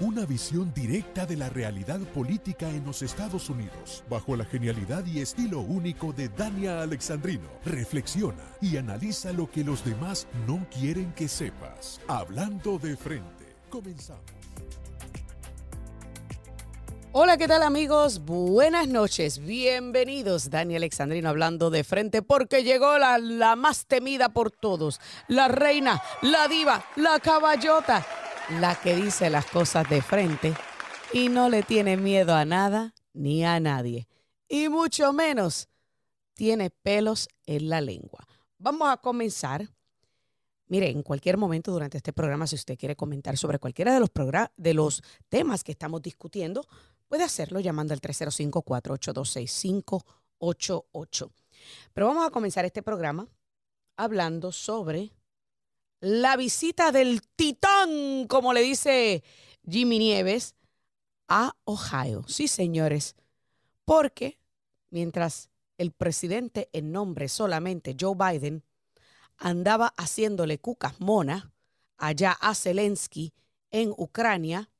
Una visión directa de la realidad política en los Estados Unidos, bajo la genialidad y estilo único de Dania Alexandrino. Reflexiona y analiza lo que los demás no quieren que sepas. Hablando de frente. Comenzamos. Hola, ¿qué tal amigos? Buenas noches, bienvenidos. Dani Alexandrino hablando de frente porque llegó la, la más temida por todos, la reina, la diva, la caballota, la que dice las cosas de frente y no le tiene miedo a nada ni a nadie. Y mucho menos tiene pelos en la lengua. Vamos a comenzar. Mire, en cualquier momento durante este programa, si usted quiere comentar sobre cualquiera de los, de los temas que estamos discutiendo, puede hacerlo llamando al 305-482-6588. Pero vamos a comenzar este programa hablando sobre la visita del titán, como le dice Jimmy Nieves, a Ohio. Sí, señores, porque mientras el presidente en nombre solamente Joe Biden andaba haciéndole cucas mona allá a Zelensky en Ucrania,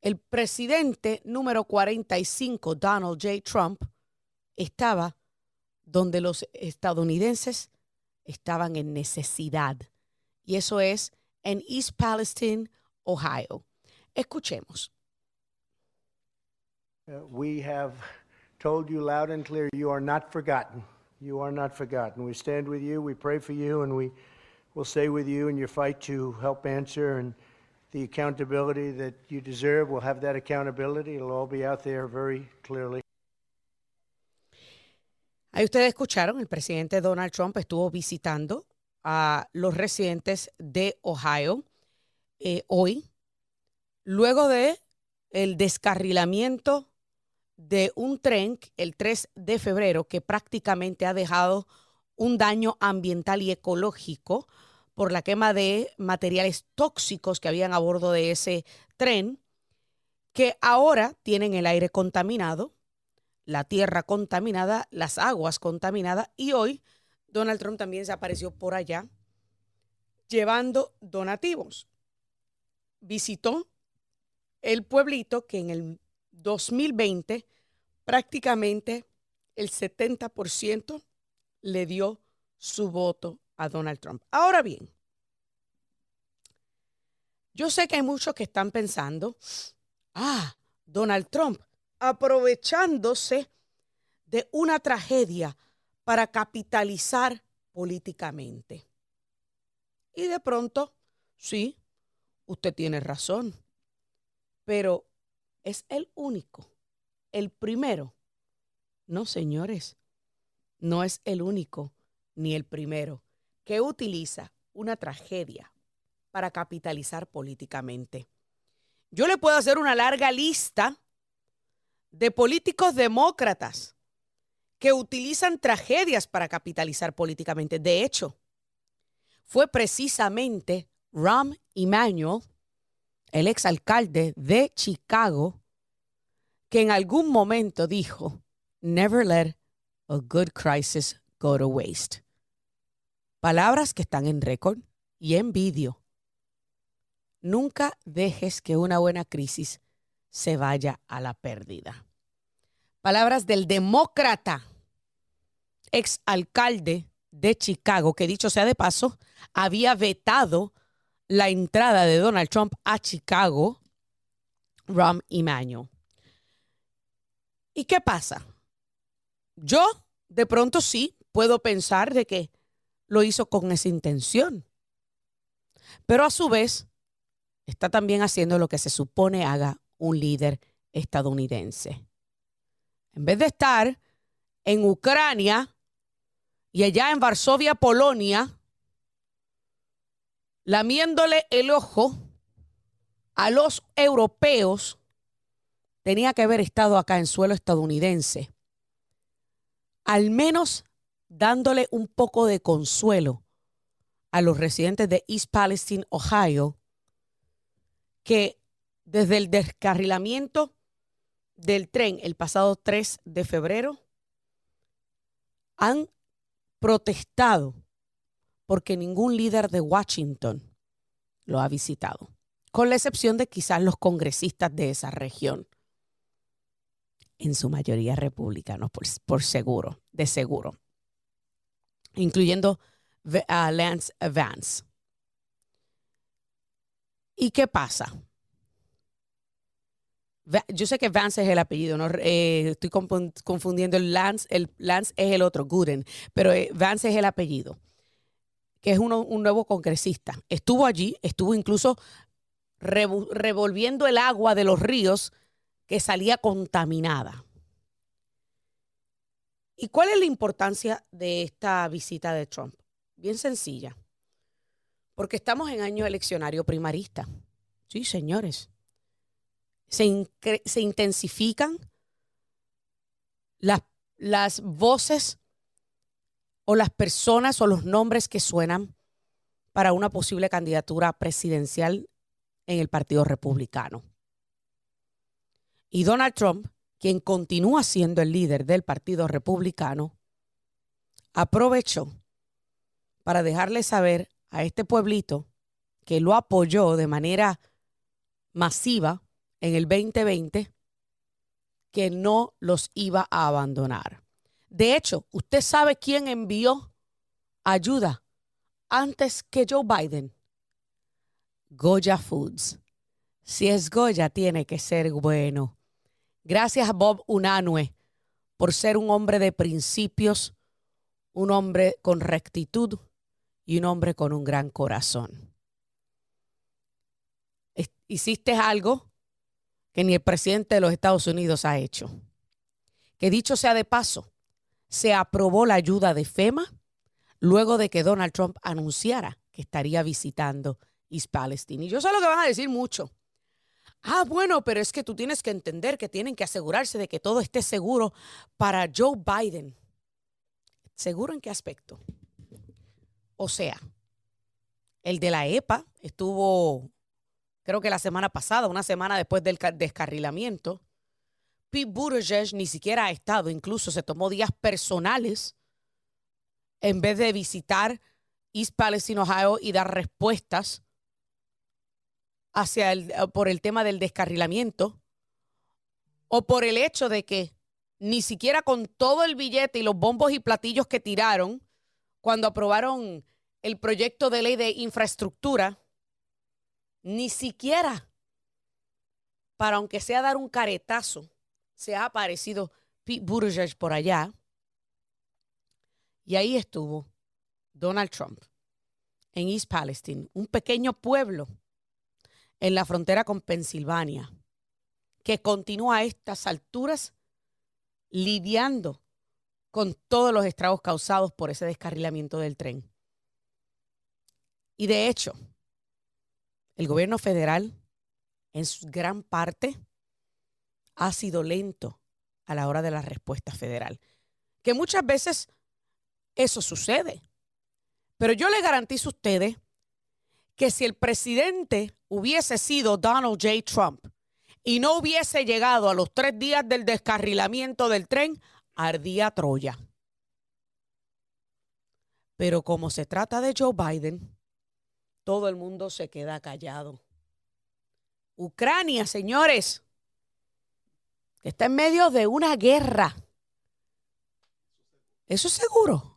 el presidente número 45, Donald J. Trump, estaba donde los estadounidenses estaban en necesidad. Y eso es en East Palestine, Ohio. Escuchemos. Uh, we have told you loud and clear you are not forgotten. You are not forgotten. We stand with you, we pray for you, and we will stay with you in your fight to help answer and the accountability that you deserve. We'll have that accountability. It'll all be out there very clearly. Ahí ustedes escucharon, el presidente Donald Trump estuvo visitando a los residentes de Ohio eh, hoy, luego de el descarrilamiento de un tren el 3 de febrero que prácticamente ha dejado un daño ambiental y ecológico por la quema de materiales tóxicos que habían a bordo de ese tren, que ahora tienen el aire contaminado, la tierra contaminada, las aguas contaminadas y hoy Donald Trump también se apareció por allá llevando donativos. Visitó el pueblito que en el 2020 prácticamente el 70% le dio su voto a Donald Trump. Ahora bien, yo sé que hay muchos que están pensando, ah, Donald Trump aprovechándose de una tragedia para capitalizar políticamente. Y de pronto, sí, usted tiene razón, pero es el único, el primero. No, señores, no es el único ni el primero que utiliza una tragedia para capitalizar políticamente. Yo le puedo hacer una larga lista de políticos demócratas que utilizan tragedias para capitalizar políticamente. De hecho, fue precisamente Rahm Emanuel, el exalcalde de Chicago, que en algún momento dijo, never let a good crisis go to waste. Palabras que están en récord y en vídeo. Nunca dejes que una buena crisis se vaya a la pérdida. Palabras del demócrata, exalcalde de Chicago, que dicho sea de paso, había vetado la entrada de Donald Trump a Chicago, Ram Emanuel. ¿Y qué pasa? Yo de pronto sí puedo pensar de que lo hizo con esa intención. Pero a su vez, está también haciendo lo que se supone haga un líder estadounidense. En vez de estar en Ucrania y allá en Varsovia, Polonia, lamiéndole el ojo a los europeos tenía que haber estado acá en suelo estadounidense, al menos dándole un poco de consuelo a los residentes de East Palestine, Ohio, que desde el descarrilamiento del tren el pasado 3 de febrero han protestado porque ningún líder de Washington lo ha visitado, con la excepción de quizás los congresistas de esa región, en su mayoría republicanos, por, seguro, de seguro, incluyendo Lance Vance. ¿Y qué pasa? Yo sé que Vance es el apellido, no eh, estoy confundiendo el Lance, el Lance es el otro, Gooden, pero eh, Vance es el apellido que es un nuevo congresista. Estuvo allí, estuvo incluso revolviendo el agua de los ríos que salía contaminada. ¿Y cuál es la importancia de esta visita de Trump? Bien sencilla. Porque estamos en año eleccionario primarista. Sí, señores. Se, se intensifican las, las voces o las personas o los nombres que suenan para una posible candidatura presidencial en el Partido Republicano. Y Donald Trump, quien continúa siendo el líder del Partido Republicano, aprovechó para dejarle saber a este pueblito que lo apoyó de manera masiva en el 2020 que no los iba a abandonar. De hecho, ¿usted sabe quién envió ayuda antes que Joe Biden? Goya Foods. Si es Goya, tiene que ser bueno. Gracias a Bob Unanue por ser un hombre de principios, un hombre con rectitud y un hombre con un gran corazón. Hiciste algo que ni el presidente de los Estados Unidos ha hecho. Que dicho sea de paso, se aprobó la ayuda de FEMA luego de que Donald Trump anunciara que estaría visitando East Palestine. Y yo sé lo que van a decir mucho. Ah, bueno, pero es que tú tienes que entender que tienen que asegurarse de que todo esté seguro para Joe Biden. ¿Seguro en qué aspecto? O sea, el de la EPA estuvo, creo que la semana pasada, una semana después del descarrilamiento. Pete Buttigieg ni siquiera ha estado, incluso se tomó días personales en vez de visitar East Palestine, Ohio y dar respuestas hacia el, eh, por el tema del descarrilamiento o por el hecho de que ni siquiera con todo el billete y los bombos y platillos que tiraron cuando aprobaron el proyecto de ley de infraestructura, ni siquiera para aunque sea dar un caretazo se ha aparecido Pete Buttigieg por allá. Y ahí estuvo Donald Trump en East Palestine, un pequeño pueblo en la frontera con Pensilvania, que continúa a estas alturas lidiando con todos los estragos causados por ese descarrilamiento del tren. Y de hecho, el gobierno federal, en su gran parte, ha sido lento a la hora de la respuesta federal. Que muchas veces eso sucede. Pero yo le garantizo a ustedes que si el presidente hubiese sido Donald J. Trump y no hubiese llegado a los tres días del descarrilamiento del tren, ardía Troya. Pero como se trata de Joe Biden, todo el mundo se queda callado. Ucrania, señores, está en medio de una guerra. ¿Eso es seguro?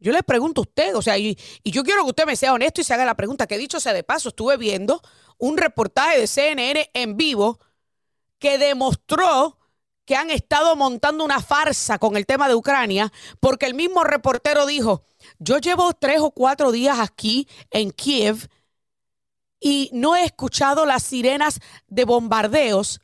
Yo le pregunto a usted, o sea, y, yo quiero que usted me sea honesto y se haga la pregunta, que dicho sea de paso, estuve viendo un reportaje de CNN en vivo que demostró que han estado montando una farsa con el tema de Ucrania, porque el mismo reportero dijo, yo llevo tres o cuatro días aquí en Kiev y no he escuchado las sirenas de bombardeos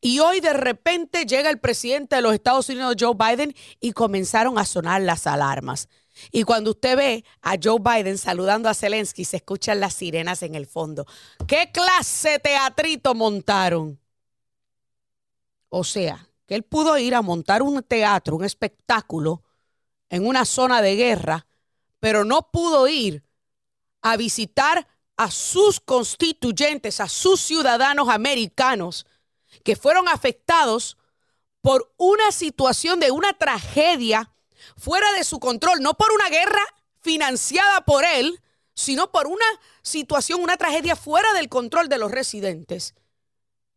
y hoy de repente llega el presidente de los Estados Unidos, Joe Biden, y comenzaron a sonar las alarmas. Y cuando usted ve a Joe Biden saludando a Zelensky, se escuchan las sirenas en el fondo. ¿Qué clase de teatrito montaron? O sea, que él pudo ir a montar un teatro, un espectáculo en una zona de guerra, pero no pudo ir a visitar a sus constituyentes, a sus ciudadanos americanos que fueron afectados por una situación de una tragedia fuera de su control, no por una guerra financiada por él, sino por una situación, una tragedia fuera del control de los residentes.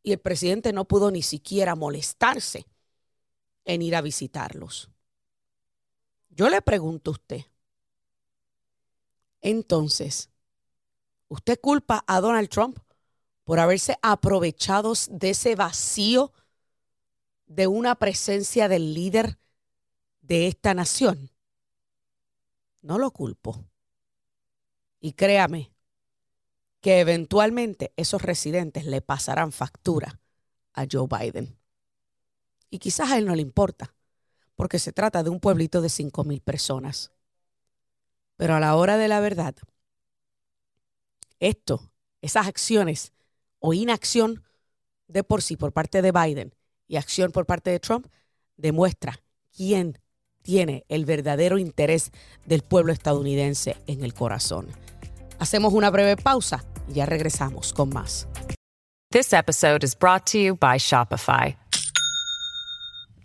Y el presidente no pudo ni siquiera molestarse en ir a visitarlos. Yo le pregunto a usted, entonces, ¿usted culpa a Donald Trump por haberse aprovechado de ese vacío de una presencia del líder de esta nación? No lo culpo. Y créame que eventualmente esos residentes le pasarán factura a Joe Biden. Y quizás a él no le importa, porque se trata de un pueblito de 5 mil personas. Pero a la hora de la verdad, esto, esas acciones o inacción de por sí por parte de Biden y acción por parte de Trump, demuestra quién tiene el verdadero interés del pueblo estadounidense en el corazón. Hacemos una breve pausa y ya regresamos con más. This episode is brought to you by Shopify.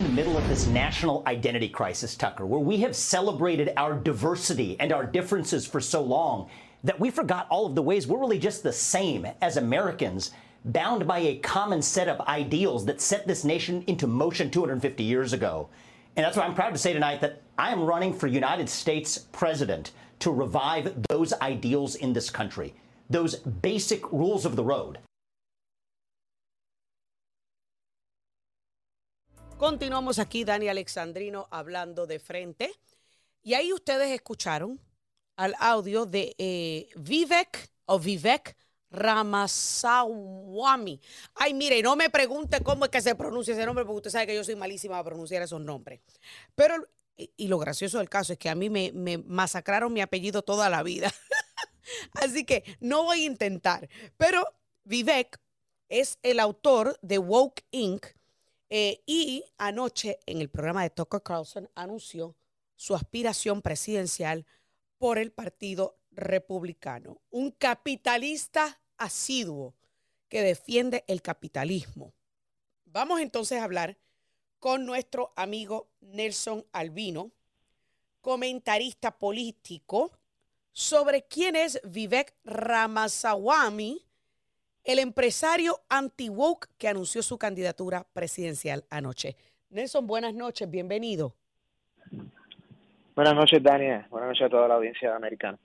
In the middle of this national identity crisis, Tucker, where we have celebrated our diversity and our differences for so long that we forgot all of the ways we're really just the same as Americans, bound by a common set of ideals that set this nation into motion 250 years ago. And that's why I'm proud to say tonight that I am running for United States president to revive those ideals in this country, those basic rules of the road. Continuamos aquí, Dani Alexandrino, hablando de frente. Y ahí ustedes escucharon al audio de eh, Vivek o Vivek Ramaswamy. Ay, mire, no me pregunte cómo es que se pronuncia ese nombre, porque usted sabe que yo soy malísima a pronunciar esos nombres. Pero, y, lo gracioso del caso es que a mí me, me masacraron mi apellido toda la vida. Así que no voy a intentar. Pero Vivek es el autor de Woke Inc. Eh, y anoche en el programa de Tucker Carlson anunció su aspiración presidencial por el Partido Republicano. Un capitalista asiduo que defiende el capitalismo. Vamos entonces a hablar con nuestro amigo Nelson Albino, comentarista político, sobre quién es Vivek Ramaswamy, el empresario anti-woke que anunció su candidatura presidencial anoche. Nelson, buenas noches, bienvenido. Buenas noches, Daniel. Buenas noches a toda la audiencia americana.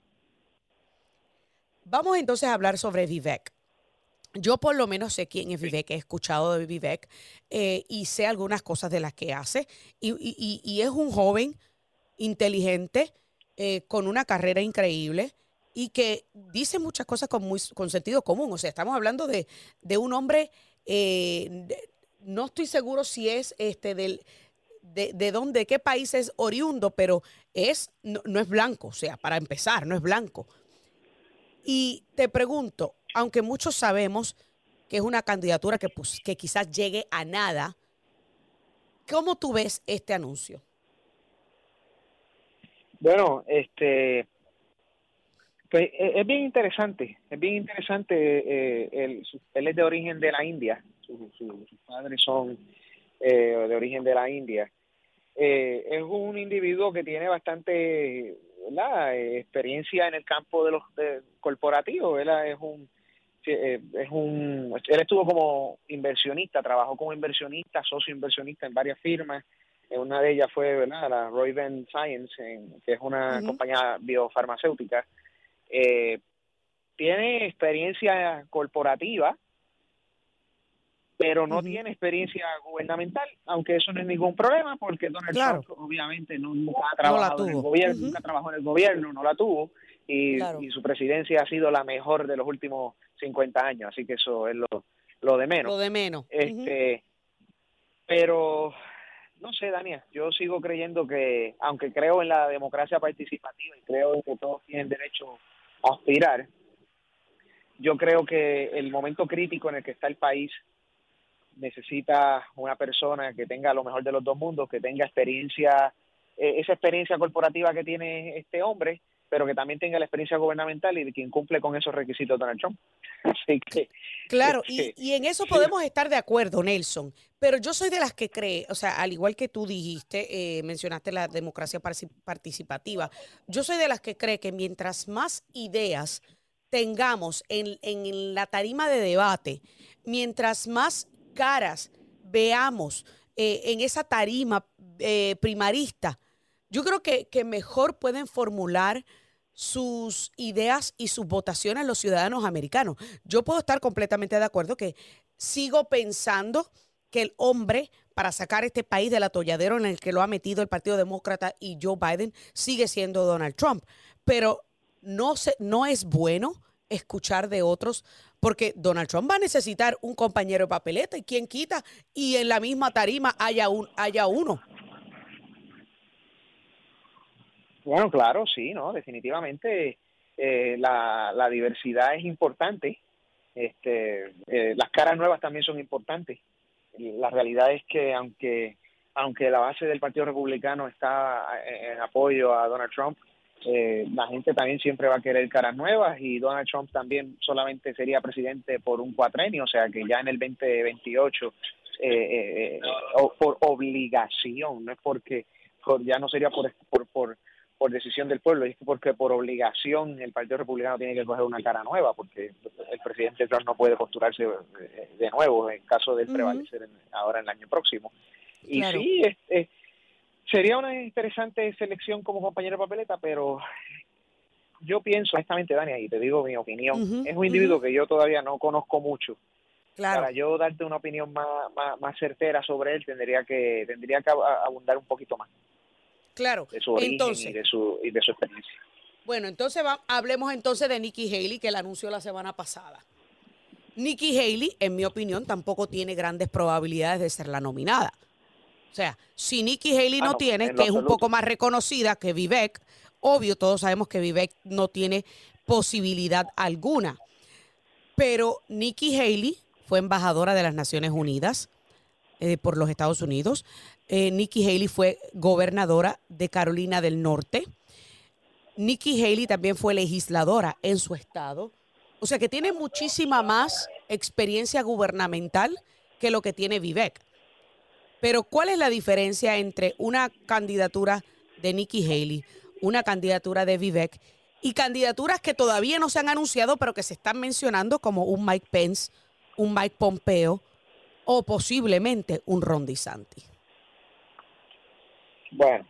Vamos entonces a hablar sobre Vivek. Yo por lo menos sé quién es Vivek, he escuchado de Vivek eh, y sé algunas cosas de las que hace. Y, es un joven inteligente, eh, con una carrera increíble y que dice muchas cosas con, muy, con sentido común. O sea, estamos hablando de, un hombre, eh, no estoy seguro si es este del, de, de dónde, de qué país es oriundo, pero es, no es blanco, o sea, para empezar, no es blanco y te pregunto, aunque muchos sabemos que es una candidatura que, pues, que quizás llegue a nada, ¿cómo tú ves este anuncio? Bueno, este, pues e, es bien interesante, es bien interesante. Eh, él, es de origen de la India, sus padres son eh, de origen de la India. Eh, es un individuo que tiene bastante la experiencia en el campo de los corporativos, él es un eh, es un él estuvo como inversionista, trabajó como inversionista, socio inversionista en varias firmas. Una de ellas fue ¿verdad? la Roivant Science, que es una compañía biofarmacéutica. Eh, tiene experiencia corporativa, pero no tiene experiencia gubernamental, aunque eso no es ningún problema porque Donald Trump obviamente no, nunca ha trabajado en el gobierno, nunca trabajó en el gobierno, no la tuvo y, su presidencia ha sido la mejor de los últimos 50 años, así que eso es lo, lo de menos. Lo de menos. Este, pero no sé, Dania, yo sigo creyendo que, aunque creo en la democracia participativa y creo en que todos tienen derecho aspirar, yo creo que el momento crítico en el que está el país necesita una persona que tenga lo mejor de los dos mundos, que tenga experiencia, eh, esa experiencia corporativa que tiene este hombre, pero que también tenga la experiencia gubernamental y de quien cumple con esos requisitos Donald Trump. Así que. Claro, y, este, y, en eso podemos estar de acuerdo, Nelson. Pero yo soy de las que cree, o sea, al igual que tú dijiste, eh, mencionaste la democracia participativa, yo soy de las que cree que mientras más ideas tengamos en, en la tarima de debate, mientras más caras veamos eh, en esa tarima eh, primarista, yo creo que, que mejor pueden formular sus ideas y sus votaciones los ciudadanos americanos. Yo puedo estar completamente de acuerdo que sigo pensando que el hombre para sacar este país del atolladero en el que lo ha metido el Partido Demócrata y Joe Biden sigue siendo Donald Trump. Pero no, se, no es bueno escuchar de otros porque Donald Trump va a necesitar un compañero de papeleta y quien quita y en la misma tarima haya, un, haya uno. Bueno, claro, sí, no, definitivamente eh, la, la, diversidad es importante. Este, eh, las caras nuevas también son importantes. La realidad es que aunque aunque la base del Partido Republicano está en apoyo a Donald Trump, eh, la gente también siempre va a querer caras nuevas y Donald Trump también solamente sería presidente por un cuatrenio, o sea que ya en el 2028 eh, eh, por obligación, no es porque ya no sería por, por, por, por decisión del pueblo, es porque por obligación el Partido Republicano tiene que coger una cara nueva, porque el presidente Trump no puede postularse de nuevo en caso de prevalecer ahora en el año próximo. Y sí, es, Sería una interesante selección como compañero de papeleta, pero yo pienso, honestamente, Dani, y te digo mi opinión, es un individuo que yo todavía no conozco mucho. Claro. Para yo darte una opinión más, más, certera sobre él, tendría que tendría que abundar un poquito más. Claro. De su origen y, de su, y de su experiencia. Bueno, entonces hablemos entonces de Nikki Haley, que la anunció la semana pasada. Nikki Haley, en mi opinión, tampoco tiene grandes probabilidades de ser la nominada. O sea, si Nikki Haley no, tiene, que es un poco más reconocida que Vivek, obvio, todos sabemos que Vivek no tiene posibilidad alguna. Pero Nikki Haley fue embajadora de las Naciones Unidas eh, por los Estados Unidos. Eh, Nikki Haley fue gobernadora de Carolina del Norte. Nikki Haley también fue legisladora en su estado. O sea que tiene muchísima más experiencia gubernamental que lo que tiene Vivek. Pero ¿cuál es la diferencia entre una candidatura de Nikki Haley, una candidatura de Vivek y candidaturas que todavía no se han anunciado, pero que se están mencionando como un Mike Pence, un Mike Pompeo o posiblemente un Ron DeSantis? Bueno,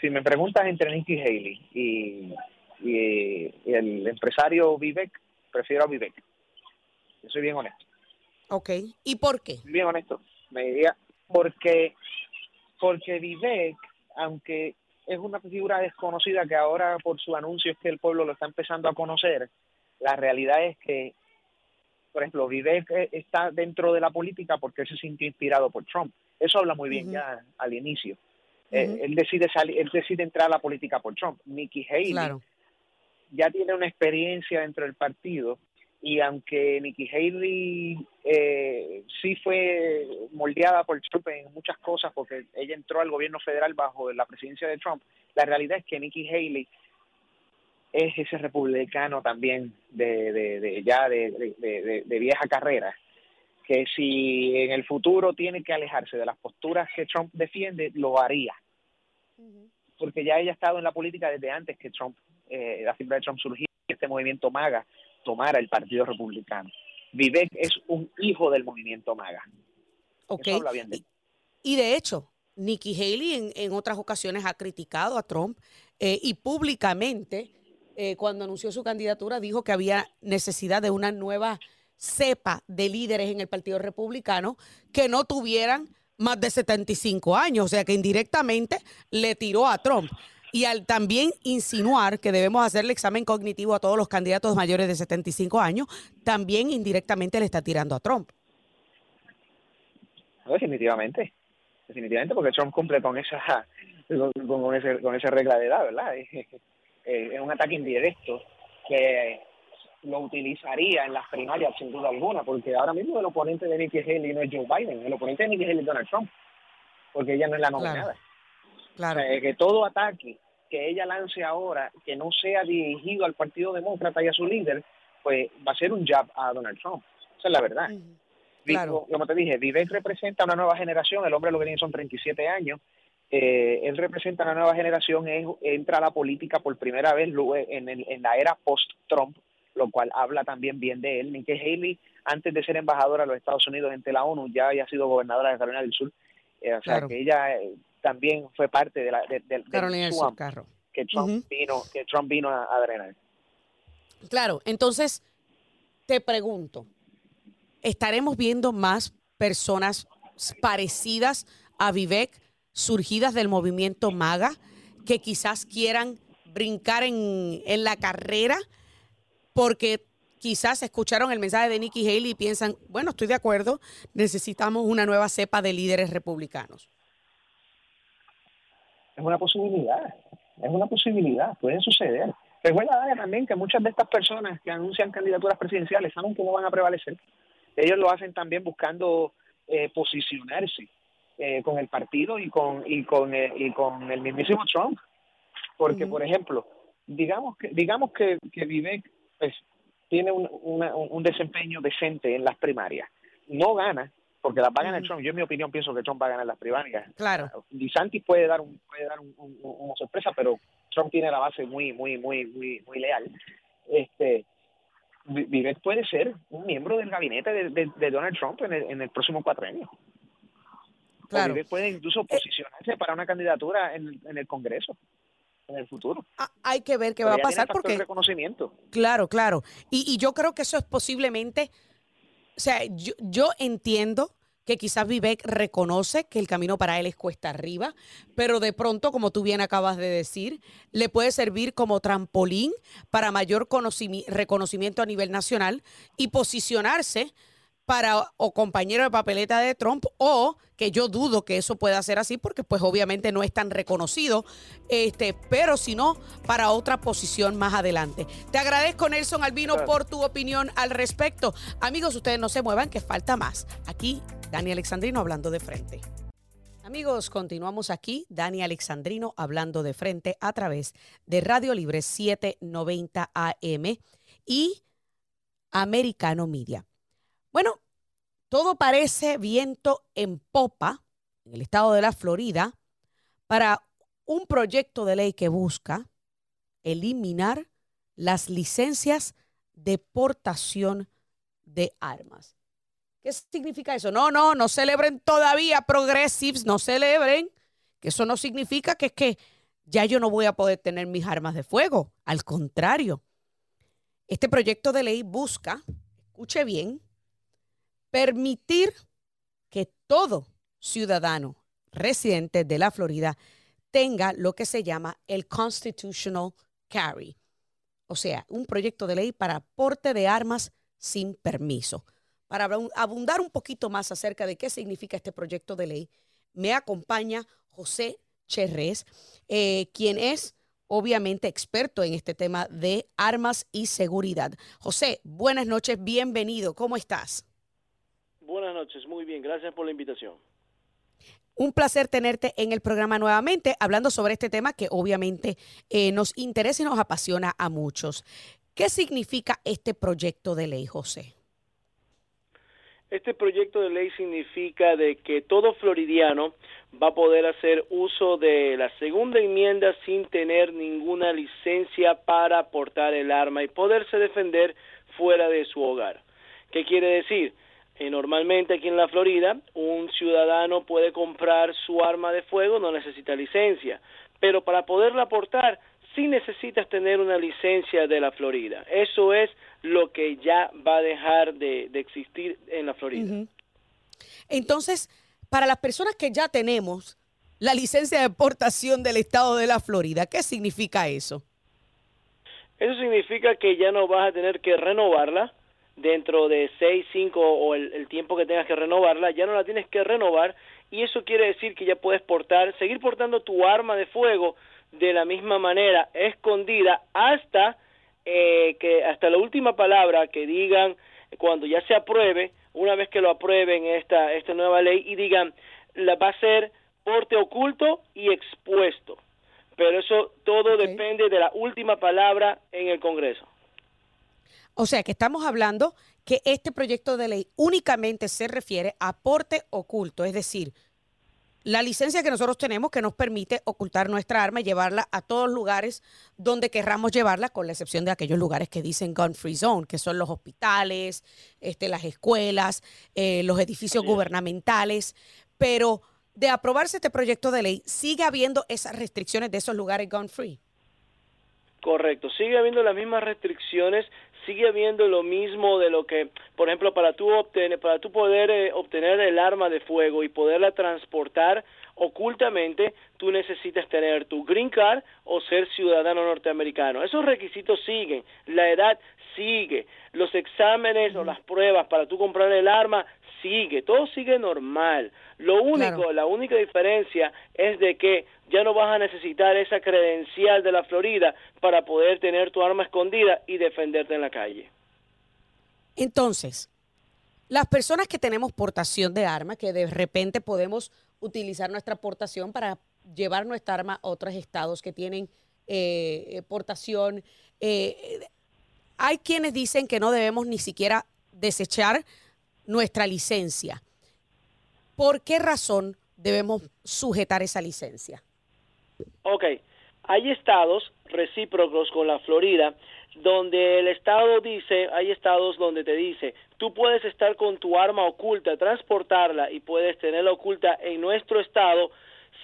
si me preguntas entre Nikki Haley y, el empresario Vivek, prefiero a Vivek. Yo soy bien honesto. Ok, ¿y por qué? Bien honesto me diría, porque, porque Vivek, aunque es una figura desconocida que ahora por su anuncio es que el pueblo lo está empezando a conocer, la realidad es que, por ejemplo, Vivek está dentro de la política porque él se sintió inspirado por Trump. Eso habla muy bien ya al inicio. Eh, él decide salir, él decide entrar a la política por Trump. Nikki Haley ya tiene una experiencia dentro del partido y aunque Nikki Haley eh, sí fue moldeada por Trump en muchas cosas porque ella entró al gobierno federal bajo la presidencia de Trump, la realidad es que Nikki Haley es ese republicano también de, de, ya de, vieja carrera, que si en el futuro tiene que alejarse de las posturas que Trump defiende, lo haría. Porque ya ella ha estado en la política desde antes que Trump, eh, la figura de Trump surgió, este movimiento MAGA tomara el Partido Republicano. Vivek es un hijo del movimiento MAGA. Ok. Y, de hecho, Nikki Haley en, otras ocasiones ha criticado a Trump eh, y públicamente eh, cuando anunció su candidatura, dijo que había necesidad de una nueva cepa de líderes en el Partido Republicano que no tuvieran más de 75 años, o sea que indirectamente le tiró a Trump. Y al también insinuar que debemos hacerle examen cognitivo a todos los candidatos mayores de 75 años, también indirectamente le está tirando a Trump. definitivamente, definitivamente, porque Trump cumple con esa con, ese, con esa regla de edad, ¿verdad? es un ataque indirecto que lo utilizaría en las primarias sin duda alguna, porque ahora mismo el oponente de Nikki Haley no es Joe Biden, el oponente de Nikki Haley es Donald Trump, porque ella no es la nominada. Claro. que todo ataque que ella lance ahora, que no sea dirigido al Partido Demócrata y a su líder, pues va a ser un jab a Donald Trump. Esa es la verdad. Claro. Como te dije, Vivek representa una nueva generación, el hombre lo que tiene son 37 años, eh, él representa una nueva generación, entra a la política por primera vez en, en la era post-Trump, lo cual habla también bien de él. Nikki Haley, antes de ser embajadora de los Estados Unidos ante la ONU, ya había sido gobernadora de Carolina del Sur. Eh, o sea, que ella eh, también fue parte de la de, Carolina del Sur, que Trump vino que Trump vino a, a drenar. Claro, entonces te pregunto, ¿estaremos viendo más personas parecidas a Vivek surgidas del movimiento MAGA que quizás quieran brincar en, en la carrera porque quizás escucharon el mensaje de Nikki Haley y piensan, bueno, estoy de acuerdo, necesitamos una nueva cepa de líderes republicanos. Es una posibilidad, es una posibilidad, puede suceder. Recuerda, Dani, también que muchas de estas personas que anuncian candidaturas presidenciales saben que no van a prevalecer. Ellos lo hacen también buscando eh, posicionarse eh, con el partido y con y con eh, y con el mismísimo Trump, porque por ejemplo, digamos que digamos que, que Vivek pues, tiene un, un desempeño decente en las primarias. No gana, porque las va a ganar Trump. Yo en mi opinión pienso que Trump va a ganar las primarias. Claro. DeSantis puede dar un, puede dar una sorpresa, pero Trump tiene la base muy, muy, muy, muy, muy leal. Este, Vivet puede ser un miembro del gabinete de, Donald Trump en el, en el próximo cuatrenio. Claro. puede incluso eh, posicionarse para una candidatura en, en el Congreso en el futuro. Ah, hay que ver qué va a pasar porque reconocimiento. Claro, claro. Y, y, yo creo que eso es posiblemente, o sea, yo, yo entiendo que quizás Vivek reconoce que el camino para él es cuesta arriba, pero de pronto, como tú bien acabas de decir, le puede servir como trampolín para mayor reconocimiento a nivel nacional y posicionarse para o compañero de papeleta de Trump o que yo dudo que eso pueda ser así porque pues obviamente no es tan reconocido, este, pero si no para otra posición más adelante. Te agradezco Nelson Albino por tu opinión al respecto. Amigos, ustedes no se muevan que falta más. Aquí Dani Alexandrino hablando de frente. Amigos, continuamos aquí, Dani Alexandrino hablando de frente a través de Radio Libre 790 AM y Americano Media. Bueno, todo parece viento en popa en el estado de la Florida para un proyecto de ley que busca eliminar las licencias de portación de armas. ¿Qué significa eso? No, no, no celebren todavía progressives, no celebren, que eso no significa que es que ya yo no voy a poder tener mis armas de fuego. Al contrario, este proyecto de ley busca, escuche bien, permitir que todo ciudadano residente de la Florida tenga lo que se llama el constitutional carry, o sea, un proyecto de ley para porte de armas sin permiso. Para abundar un poquito más acerca de qué significa este proyecto de ley, me acompaña José Cherrés, eh, quien es obviamente experto en este tema de armas y seguridad. José, buenas noches, bienvenido, ¿cómo estás? Buenas noches, muy bien, gracias por la invitación. Un placer tenerte en el programa nuevamente, hablando sobre este tema que obviamente eh, nos interesa y nos apasiona a muchos. ¿Qué significa este proyecto de ley, José? Este proyecto de ley significa de que todo floridiano va a poder hacer uso de la segunda enmienda sin tener ninguna licencia para portar el arma y poderse defender fuera de su hogar. ¿Qué quiere decir? Eh, normalmente aquí en la Florida un ciudadano puede comprar su arma de fuego, no necesita licencia, pero para poderla portar sí necesitas tener una licencia de la Florida. Eso es lo que ya va a dejar de, existir en la Florida. Entonces, para las personas que ya tenemos la licencia de exportación del estado de la Florida, ¿qué significa eso? Eso significa que ya no vas a tener que renovarla dentro de 6, 5 o el, tiempo que tengas que renovarla, ya no la tienes que renovar y eso quiere decir que ya puedes portar, seguir portando tu arma de fuego de la misma manera, escondida, hasta eh, que hasta la última palabra que digan cuando ya se apruebe, una vez que lo aprueben esta, esta nueva ley y digan, la va a ser porte oculto y expuesto. Pero eso todo depende de la última palabra en el Congreso. O sea que estamos hablando que este proyecto de ley únicamente se refiere a porte oculto, es decir, la licencia que nosotros tenemos que nos permite ocultar nuestra arma y llevarla a todos lugares donde querramos llevarla, con la excepción de aquellos lugares que dicen gun free zone, que son los hospitales, este, las escuelas, eh, los edificios gubernamentales. Pero de aprobarse este proyecto de ley, sigue habiendo esas restricciones de esos lugares gun free. Correcto, sigue habiendo las mismas restricciones, sigue habiendo lo mismo de lo que, por ejemplo, para tú obtener, para tú poder eh, obtener el arma de fuego y poderla transportar ocultamente, tú necesitas tener tu green card o ser ciudadano norteamericano. Esos requisitos siguen, la edad sigue, los exámenes o las pruebas para tú comprar el arma sigue, todo sigue normal. Lo único, la única diferencia es de que ya no vas a necesitar esa credencial de la Florida para poder tener tu arma escondida y defenderte en la calle. Entonces, las personas que tenemos portación de arma, que de repente podemos utilizar nuestra portación para llevar nuestra arma a otros estados que tienen eh, portación, eh, hay quienes dicen que no debemos ni siquiera desechar nuestra licencia. ¿Por qué razón debemos sujetar esa licencia? Ok, hay estados recíprocos con la Florida donde el estado dice, hay estados donde te dice, tú puedes estar con tu arma oculta, transportarla y puedes tenerla oculta en nuestro estado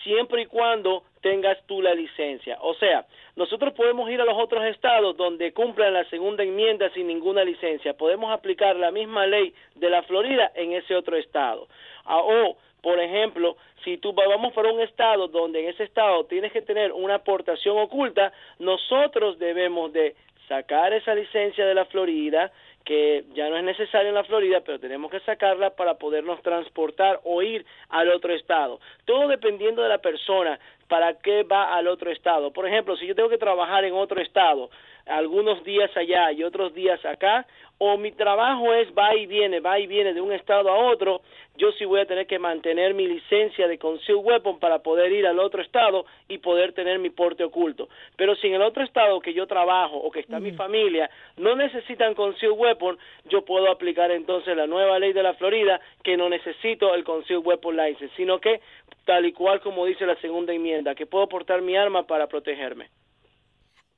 siempre y cuando tengas tú la licencia. O sea, nosotros podemos ir a los otros estados donde cumplan la segunda enmienda sin ninguna licencia. Podemos aplicar la misma ley de la Florida en ese otro estado. Ah, o, por ejemplo, si tú vamos para un estado donde en ese estado tienes que tener una aportación oculta, nosotros debemos de sacar esa licencia de la Florida, que ya no es necesaria en la Florida, pero tenemos que sacarla para podernos transportar o ir al otro estado. Todo dependiendo de la persona, para qué va al otro estado. Por ejemplo, si yo tengo que trabajar en otro estado, algunos días allá y otros días acá, o mi trabajo es va y viene, va y viene de un estado a otro, yo sí voy a tener que mantener mi licencia de concealed weapon para poder ir al otro estado y poder tener mi porte oculto. Pero si en el otro estado que yo trabajo o que está mi familia no necesitan concealed weapon, yo puedo aplicar entonces la nueva ley de la Florida que no necesito el concealed weapon license, sino que tal y cual como dice la segunda enmienda, que puedo portar mi arma para protegerme.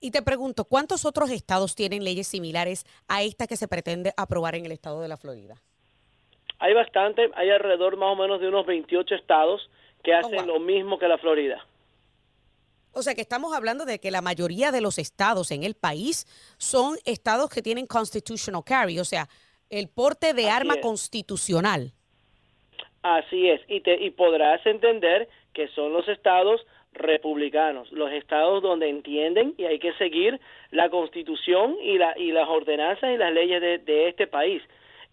Y te pregunto, ¿cuántos otros estados tienen leyes similares a esta que se pretende aprobar en el estado de la Florida? Hay bastante, hay alrededor más o menos de unos 28 estados que oh, hacen lo mismo que la Florida. O sea que estamos hablando de que la mayoría de los estados en el país son estados que tienen constitutional carry, o sea, el porte de arma constitucional. Así es, y, te, y podrás entender que son los estados republicanos, los estados donde entienden y hay que seguir la constitución y, la, y las ordenanzas y las leyes de, de este país.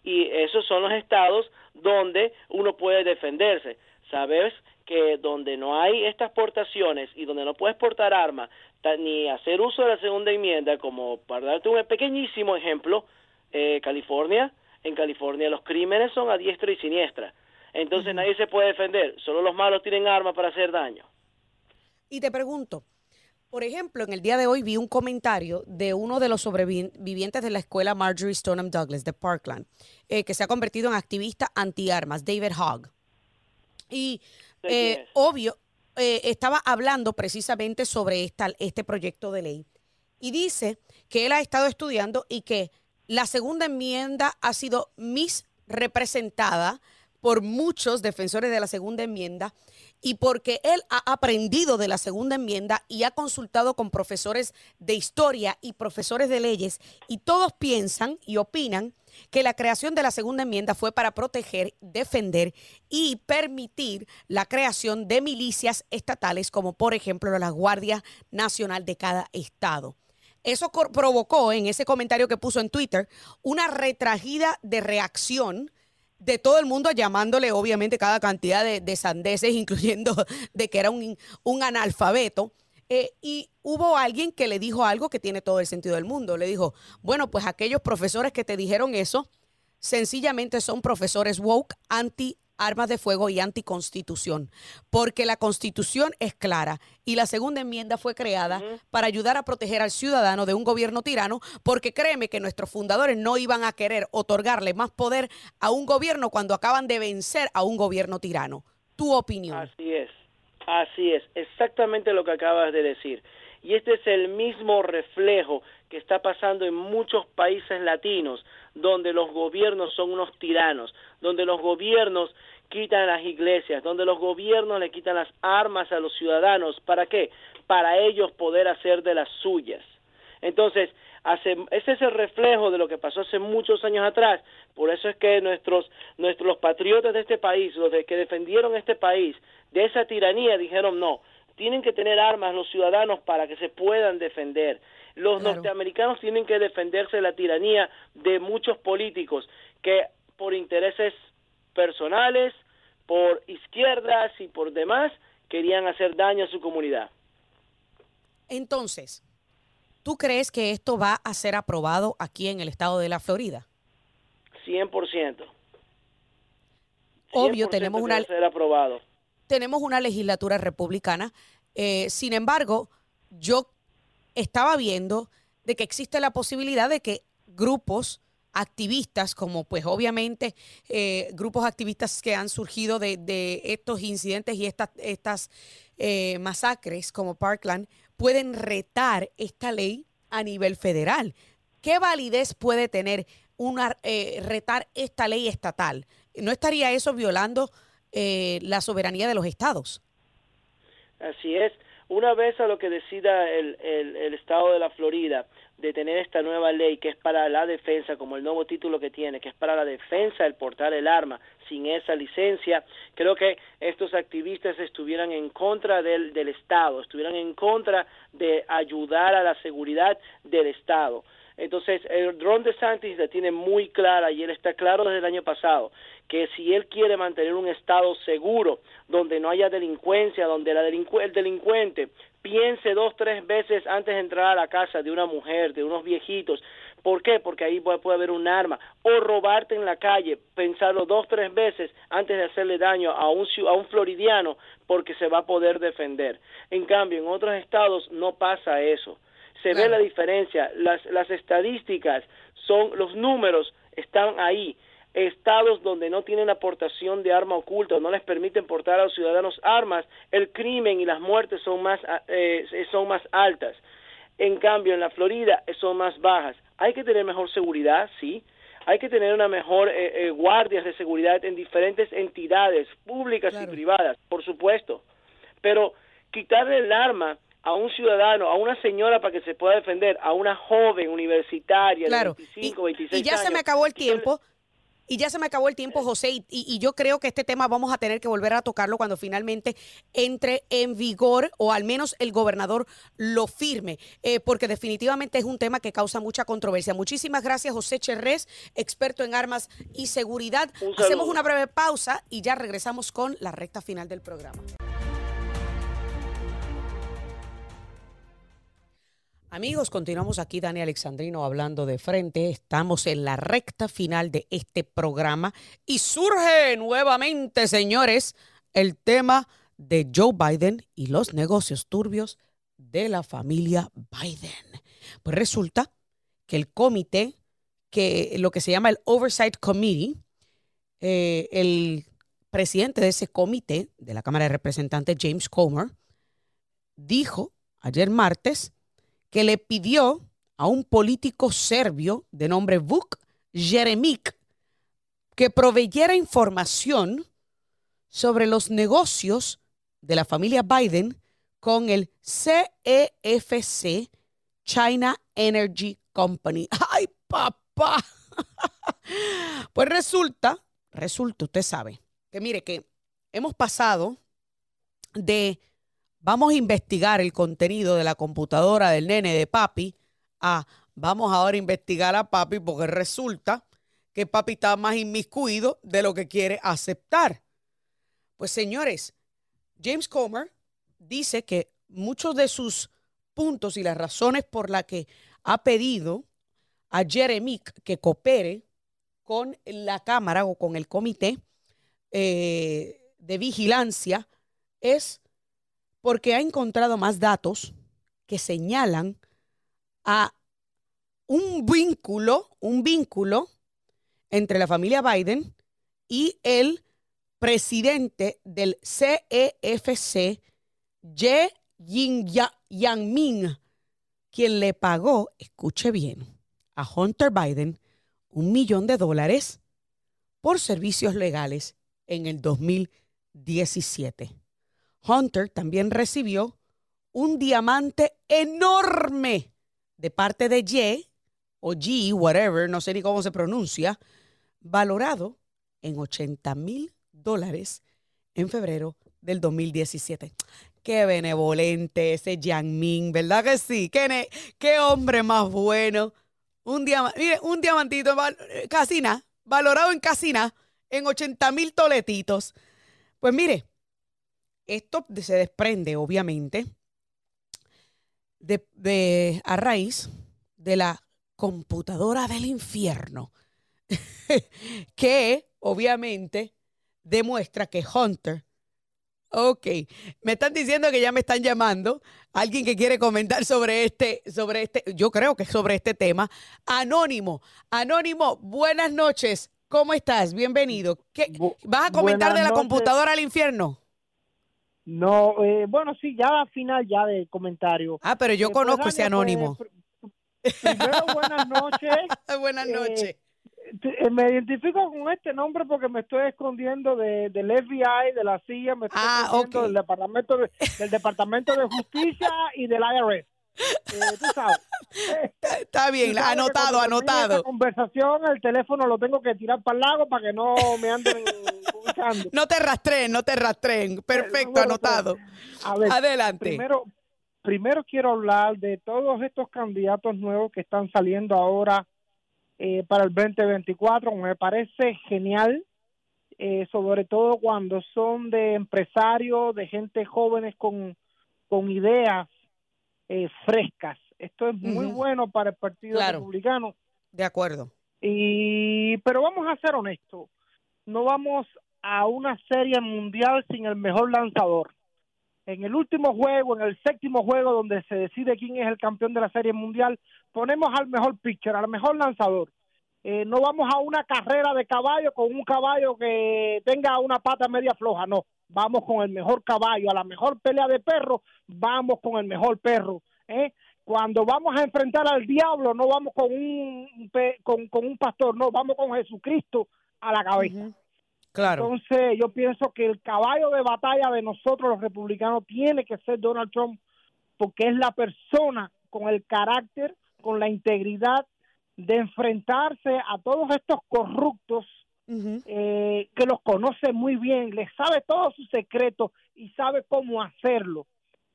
Y esos son los estados donde uno puede defenderse. Sabes que donde no hay estas portaciones y donde no puedes portar armas ni hacer uso de la segunda enmienda, como para darte un pequeñísimo ejemplo, eh, California, en California los crímenes son a diestra y siniestra. Entonces nadie se puede defender, solo los malos tienen armas para hacer daño. Y te pregunto, por ejemplo, en el día de hoy vi un comentario de uno de los sobrevivientes de la escuela Marjorie Stoneham Douglas de Parkland, eh, que se ha convertido en activista antiarmas, David Hogg. Y eh, obvio, eh, estaba hablando precisamente sobre esta, este proyecto de ley. Y dice que él ha estado estudiando y que la segunda enmienda ha sido misrepresentada por muchos defensores de la segunda enmienda y porque él ha aprendido de la segunda enmienda y ha consultado con profesores de historia y profesores de leyes y todos piensan y opinan que la creación de la segunda enmienda fue para proteger, defender y permitir la creación de milicias estatales como por ejemplo la Guardia Nacional de cada estado. Eso provocó en ese comentario que puso en Twitter una retragida de reacción de todo el mundo llamándole obviamente cada cantidad de, sandeces, incluyendo de que era un, analfabeto. Eh, y hubo alguien que le dijo algo que tiene todo el sentido del mundo. Le dijo, bueno, pues aquellos profesores que te dijeron eso, sencillamente son profesores woke, anti armas de fuego y anticonstitución, porque la constitución es clara y la segunda enmienda fue creada para ayudar a proteger al ciudadano de un gobierno tirano, porque créeme que nuestros fundadores no iban a querer otorgarle más poder a un gobierno cuando acaban de vencer a un gobierno tirano. Tu opinión. Así es, así es, exactamente lo que acabas de decir. Y este es el mismo reflejo que está pasando en muchos países latinos, donde los gobiernos son unos tiranos, donde los gobiernos quitan las iglesias, donde los gobiernos le quitan las armas a los ciudadanos. ¿Para qué? Para ellos poder hacer de las suyas. Entonces, ese es el reflejo de lo que pasó hace muchos años atrás. Por eso es que nuestros, nuestros patriotas de este país, los que defendieron este país de esa tiranía, dijeron no, tienen que tener armas los ciudadanos para que se puedan defender. Los norteamericanos tienen que defenderse de la tiranía de muchos políticos que por intereses personales, por izquierdas y por demás, querían hacer daño a su comunidad. Entonces, ¿tú crees que esto va a ser aprobado aquí en el estado de la Florida? 100%. Obvio, tenemos una... Ser aprobado tenemos una legislatura republicana. Eh, sin embargo, yo estaba viendo de que existe la posibilidad de que grupos activistas, como pues obviamente eh, grupos activistas que han surgido de, estos incidentes y estas, eh, masacres como Parkland, pueden retar esta ley a nivel federal. ¿Qué validez puede tener una retar esta ley estatal? ¿No estaría eso violando eh, la soberanía de los estados. Así es. Una vez a lo que decida el, el, estado de la Florida de tener esta nueva ley que es para la defensa, como el nuevo título que tiene, que es para la defensa el portar el arma sin esa licencia, creo que estos activistas estuvieran en contra del, del Estado, estuvieran en contra de ayudar a la seguridad del Estado. Entonces, el Ron DeSantis la tiene muy clara y él está claro desde el año pasado que si él quiere mantener un estado seguro, donde no haya delincuencia, donde la el delincuente piense dos, tres veces antes de entrar a la casa de una mujer, de unos viejitos, ¿Por qué? Porque ahí puede, haber un arma. O robarte en la calle, pensarlo dos, tres veces antes de hacerle daño a un, a un floridiano porque se va a poder defender. En cambio, en otros estados no pasa eso se ve la diferencia. Las, las estadísticas son, los números están ahí. Estados donde no tienen aportación de arma oculta o no les permiten portar a los ciudadanos armas, el crimen y las muertes son más, eh, son más altas. En cambio, en la Florida son más bajas. Hay que tener mejor seguridad, sí. Hay que tener una mejor eh, eh, guardias de seguridad en diferentes entidades públicas y privadas, por supuesto. Pero quitarle el arma a un ciudadano, a una señora para que se pueda defender, a una joven universitaria de 25, 26 años. Y ya se me acabó el tiempo. Y ya se me acabó el tiempo, José, y, yo creo que este tema vamos a tener que volver a tocarlo cuando finalmente entre en vigor o al menos el gobernador lo firme, eh, porque definitivamente es un tema que causa mucha controversia. Muchísimas gracias, José Cherrés, experto en armas y seguridad. Hacemos una breve pausa y ya regresamos con la recta final del programa. Amigos, continuamos aquí, Dani Alexandrino, hablando de frente. Estamos en la recta final de este programa y surge nuevamente, señores, el tema de Joe Biden y los negocios turbios de la familia Biden. Pues resulta que el comité, que lo que se llama el Oversight Committee, eh, el presidente de ese comité de la Cámara de Representantes, James Comer, dijo ayer martes que le pidió a un político serbio de nombre Vuk Jeremik que proveyera información sobre los negocios de la familia Biden con el CEFC, China Energy Company. ¡Ay, papá! pues resulta, resulta, usted sabe, que mire que hemos pasado de vamos a investigar el contenido de la computadora del nene de papi a vamos ahora a investigar a papi porque resulta que papi está más inmiscuido de lo que quiere aceptar. Pues señores, James Comer dice que muchos de sus puntos y las razones por las que ha pedido a Jeremy que coopere con la Cámara o con el comité eh, de vigilancia es porque ha encontrado más datos que señalan a un vínculo, un vínculo entre la familia Biden y el presidente del CEFC, Ye Yang quien le pagó, escuche bien, a Hunter Biden un millón de dólares por servicios legales en el 2017. Hunter también recibió un diamante enorme de parte de Ye, o G, whatever, no sé ni cómo se pronuncia, valorado en 80 mil dólares en febrero del 2017. Qué benevolente ese Yang Ming, ¿verdad que sí? Qué, hombre más bueno. Un, mire, un diamantito, casina, valorado en casina, en 80 mil toletitos. Pues mire, esto se desprende, obviamente, de, a raíz de la computadora del infierno, que obviamente demuestra que Hunter Ok, me están diciendo que ya me están llamando. Alguien que quiere comentar sobre este, sobre este, yo creo que sobre este tema. Anónimo, Anónimo, buenas noches. ¿Cómo estás? Bienvenido. ¿Qué, ¿Vas a comentar de la computadora al infierno? No, eh, bueno, sí, ya al final ya de comentario. Ah, pero yo eh, pues, conozco ese anónimo. primero, buenas noches. buenas eh, noches. Eh, me identifico con este nombre porque me estoy escondiendo de, del FBI, de la CIA, me estoy ah, escondiendo del departamento de, del departamento de justicia y del IRS. Eh, tú sabes. Está bien, anotado, anotado. conversación, el teléfono lo tengo que tirar para el lado para que no me anden buscando. No te rastreen, no te rastreen. Perfecto, anotado. Adelante. Primero, primero quiero hablar de todos estos candidatos nuevos que están saliendo ahora eh, para el 2024. Me parece genial, eh, sobre todo cuando son de empresarios, de gente jóvenes con, con ideas eh, frescas. Esto es muy bueno para el Partido Republicano. De acuerdo. Y, pero vamos a ser honestos, no vamos a una serie mundial sin el mejor lanzador. En el último juego, en el séptimo juego donde se decide quién es el campeón de la serie mundial, ponemos al mejor pitcher, al mejor lanzador. Eh, no vamos a una carrera de caballo con un caballo que tenga una pata media floja, no. Vamos con el mejor caballo, a la mejor pelea de perro, vamos con el mejor perro. ¿eh? Cuando vamos a enfrentar al diablo, no vamos con un, con, con un pastor, no, vamos con Jesucristo a la cabeza. Claro. Entonces, yo pienso que el caballo de batalla de nosotros los republicanos tiene que ser Donald Trump, porque es la persona con el carácter, con la integridad de enfrentarse a todos estos corruptos eh, que los conoce muy bien, les sabe todos sus secretos y sabe cómo hacerlo.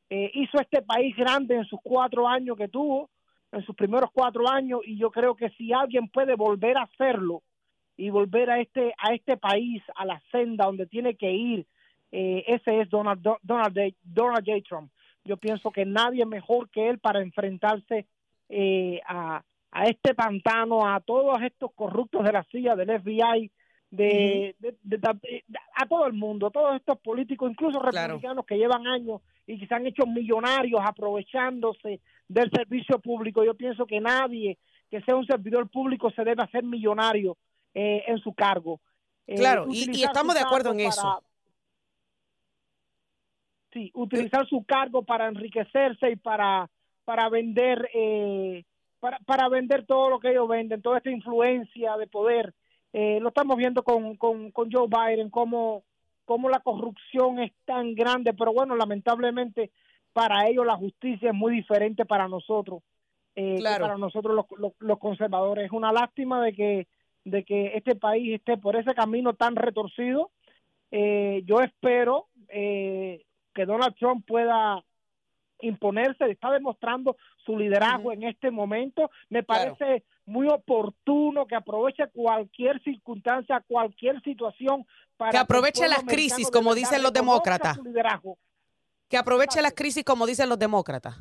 Eh, hizo este país grande en sus cuatro años que tuvo, en sus primeros cuatro años, y yo creo que si alguien puede volver a hacerlo y volver a este a este país a la senda donde tiene que ir, eh, ese es Donald Donald, Donald J. Trump. Yo pienso que nadie mejor que él para enfrentarse a a este pantano, a todos estos corruptos de la CIA, del FBI, de, a todo el mundo, a todos estos políticos, incluso republicanos que llevan años y que se han hecho millonarios aprovechándose del servicio público. Yo pienso que nadie que sea un servidor público se debe hacer millonario eh, en su cargo. Eh, claro, y, estamos de acuerdo en eso. Sí, utilizar su cargo para enriquecerse y para, para vender eh, para, para vender todo lo que ellos venden, toda esta influencia de poder. Eh, lo estamos viendo con, con, con Joe Biden, cómo, cómo la corrupción es tan grande, pero bueno, lamentablemente para ellos la justicia es muy diferente para nosotros, eh, para nosotros los, los, conservadores. Es una lástima de que, de que este país esté por ese camino tan retorcido. Eh, yo espero eh, que Donald Trump pueda imponerse, está demostrando su liderazgo en este momento. Me parece muy oportuno que aproveche cualquier circunstancia, cualquier situación para que aproveche las crisis, como dicen los demócratas. Que aproveche las crisis, como dicen los demócratas.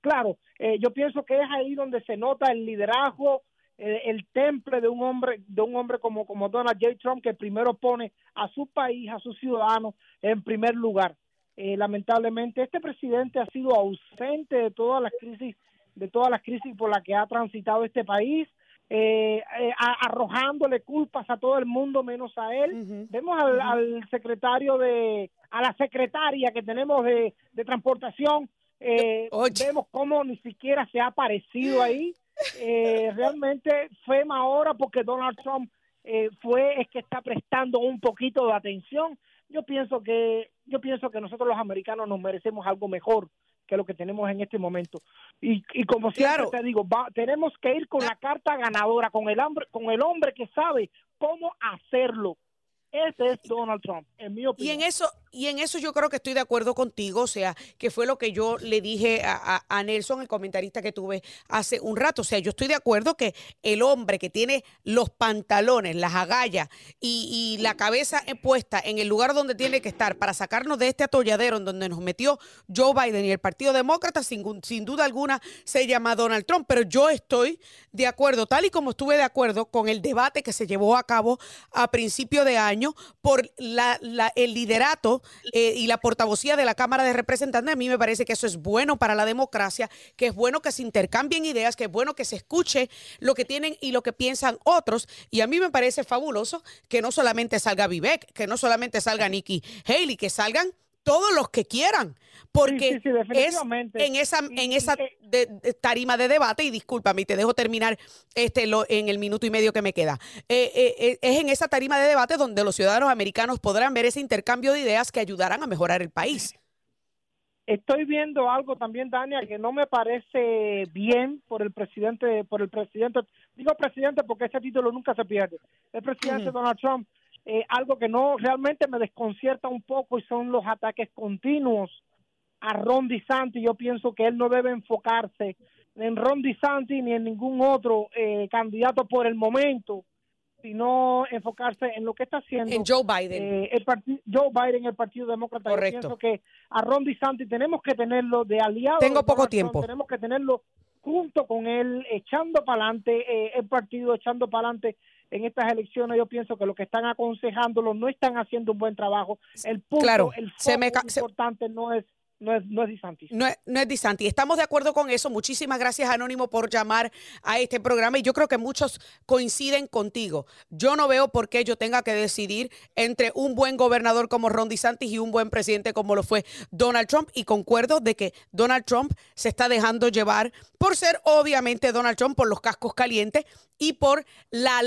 Claro, eh, yo pienso que es ahí donde se nota el liderazgo, eh, el temple de un hombre, de un hombre como, como Donald J. Trump, que primero pone a su país, a sus ciudadanos en primer lugar. Eh, lamentablemente este presidente ha sido ausente de todas las crisis de todas las crisis por las que ha transitado este país eh, eh, arrojándole culpas a todo el mundo menos a él. Vemos al, secretario de a la secretaria que tenemos de, transportación vemos cómo ni siquiera se ha aparecido ahí. Realmente FEMA ahora porque Donald Trump fue es que está prestando un poquito de atención. Yo pienso que yo pienso que nosotros los americanos nos merecemos algo mejor que lo que tenemos en este momento. Y, y como siempre te digo, tenemos que ir con la carta ganadora, con el hombre, con el hombre que sabe cómo hacerlo. Ese es Donald Trump, en mi opinión. Y en eso, y en eso yo creo que estoy de acuerdo contigo, o sea, que fue lo que yo le dije a, Nelson, el comentarista que tuve hace un rato. O sea, yo estoy de acuerdo que el hombre que tiene los pantalones, las agallas y, la cabeza puesta en el lugar donde tiene que estar para sacarnos de este atolladero en donde nos metió Joe Biden y el Partido Demócrata, sin, sin duda alguna, se llama Donald Trump. Pero yo estoy de acuerdo, tal y como estuve de acuerdo con el debate que se llevó a cabo a principio de año por la, el liderato eh, y la portavocía de la Cámara de Representantes, a mí me parece que eso es bueno para la democracia, que es bueno que se intercambien ideas, que es bueno que se escuche lo que tienen y lo que piensan otros. Y a mí me parece fabuloso que no solamente salga Vivek, que no solamente salga Nikki Haley, que salgan todos los que quieran, porque es en esa en esa tarima de debate y discúlpame, te dejo terminar este lo, en el minuto y medio que me queda. Eh, eh, eh, es en esa tarima de debate donde los ciudadanos americanos podrán ver ese intercambio de ideas que ayudarán a mejorar el país. Estoy viendo algo también, Dania, que no me parece bien por el presidente, por el presidente, digo presidente porque ese título nunca se pierde. El presidente Donald Trump eh, algo que no realmente me desconcierta un poco y son los ataques continuos a Ron DeSantis. Yo pienso que él no debe enfocarse en Ron DeSantis ni en ningún otro eh, candidato por el momento, sino enfocarse en lo que está haciendo en Joe Biden. Eh, el Joe Biden, el Partido Demócrata. Yo pienso que a Ron DeSantis tenemos que tenerlo de aliado. Tengo poco tiempo. tenemos que tenerlo junto con él, echando para adelante el partido, echando para adelante en estas elecciones yo pienso que lo que están aconsejándolo no están haciendo un buen trabajo. El punto, el foco importante no es no es, no es Disanti. No es, no Disanti. Estamos de acuerdo con eso. Muchísimas gracias, Anónimo, por llamar a este programa. Y yo creo que muchos coinciden contigo. Yo no veo por qué yo tenga que decidir entre un buen gobernador como Ron DeSantis y un buen presidente como lo fue Donald Trump. Y concuerdo de que Donald Trump se está dejando llevar por ser, obviamente, Donald Trump, por los cascos calientes y por la,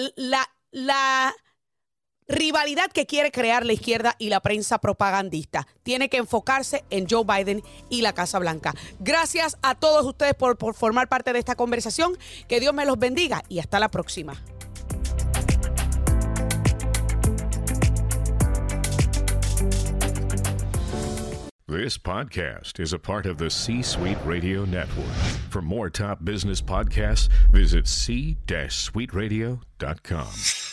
la rivalidad que quiere crear la izquierda y la prensa propagandista. Tiene que enfocarse en Joe Biden y la Casa Blanca. Gracias a todos ustedes por, formar parte de esta conversación. Que Dios me los bendiga y hasta la próxima. This podcast is a part of the C Suite Radio Network. For more top business podcasts, visit c-suiteradio.com.